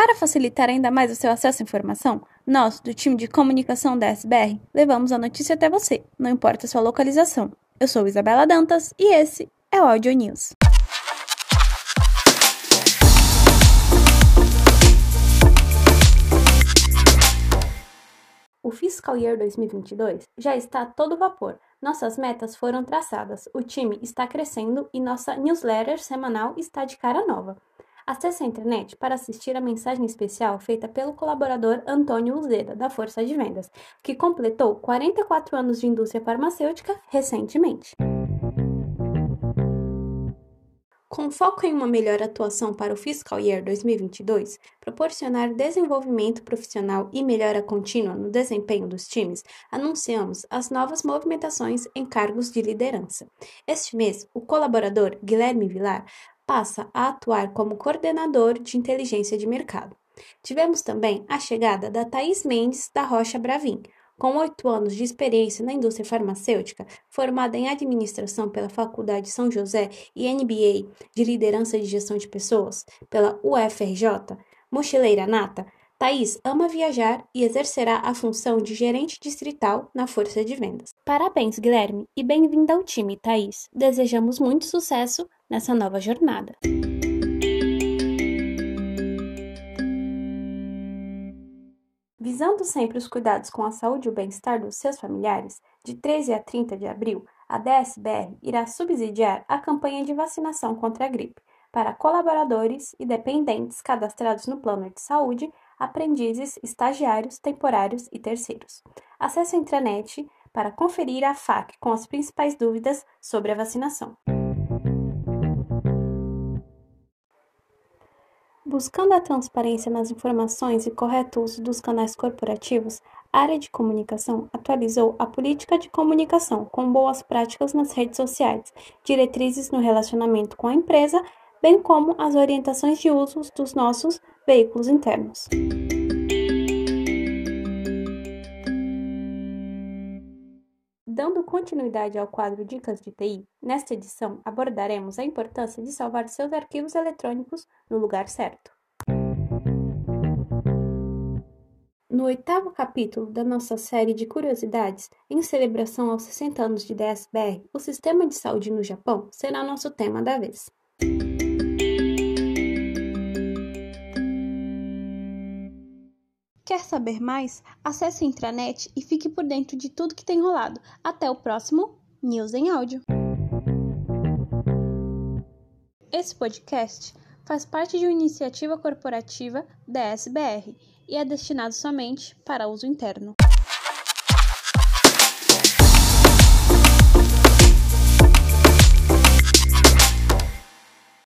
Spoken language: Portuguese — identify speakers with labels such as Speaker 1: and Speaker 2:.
Speaker 1: Para facilitar ainda mais o seu acesso à informação, nós, do time de comunicação da SBR, levamos a notícia até você, não importa a sua localização. Eu sou Isabela Dantas e esse é o Audio News. O Fiscal Year 2022 já está a todo vapor. Nossas metas foram traçadas, o time está crescendo e nossa newsletter semanal está de cara nova. Acesse a internet para assistir a mensagem especial feita pelo colaborador Antônio Uzeda, da Força de Vendas, que completou 44 anos de indústria farmacêutica recentemente. Com foco em uma melhor atuação para o Fiscal Year 2022, proporcionar desenvolvimento profissional e melhora contínua no desempenho dos times, anunciamos as novas movimentações em cargos de liderança. Este mês, o colaborador Guilherme Vilar passa a atuar como coordenador de inteligência de mercado. Tivemos também a chegada da Thaís Mendes da Rocha Bravin, com oito anos de experiência na indústria farmacêutica, formada em administração pela Faculdade São José e MBA de liderança de gestão de pessoas pela UFRJ, mochileira nata, Thaís ama viajar e exercerá a função de gerente distrital na força de vendas. Parabéns, Guilherme, e bem-vinda ao time, Thaís. Desejamos muito sucesso nessa nova jornada. Visando sempre os cuidados com a saúde e o bem-estar dos seus familiares, de 13 a 30 de abril, a DSBR irá subsidiar a campanha de vacinação contra a gripe para colaboradores e dependentes cadastrados no plano de saúde, aprendizes, estagiários, temporários e terceiros. Acesse a intranet para conferir a FAQ com as principais dúvidas sobre a vacinação. Buscando a transparência nas informações e correto uso dos canais corporativos, a área de comunicação atualizou a política de comunicação com boas práticas nas redes sociais, diretrizes no relacionamento com a empresa, bem como as orientações de uso dos nossos veículos internos. Dando continuidade ao quadro Dicas de TI, nesta edição abordaremos a importância de salvar seus arquivos eletrônicos no lugar certo. No oitavo capítulo da nossa série de curiosidades, em celebração aos 60 anos de DSBR, o sistema de saúde no Japão será nosso tema da vez. Saber mais? Acesse a intranet e fique por dentro de tudo que tem rolado. Até o próximo News em Áudio. Esse podcast faz parte de uma iniciativa corporativa da SBR e é destinado somente para uso interno.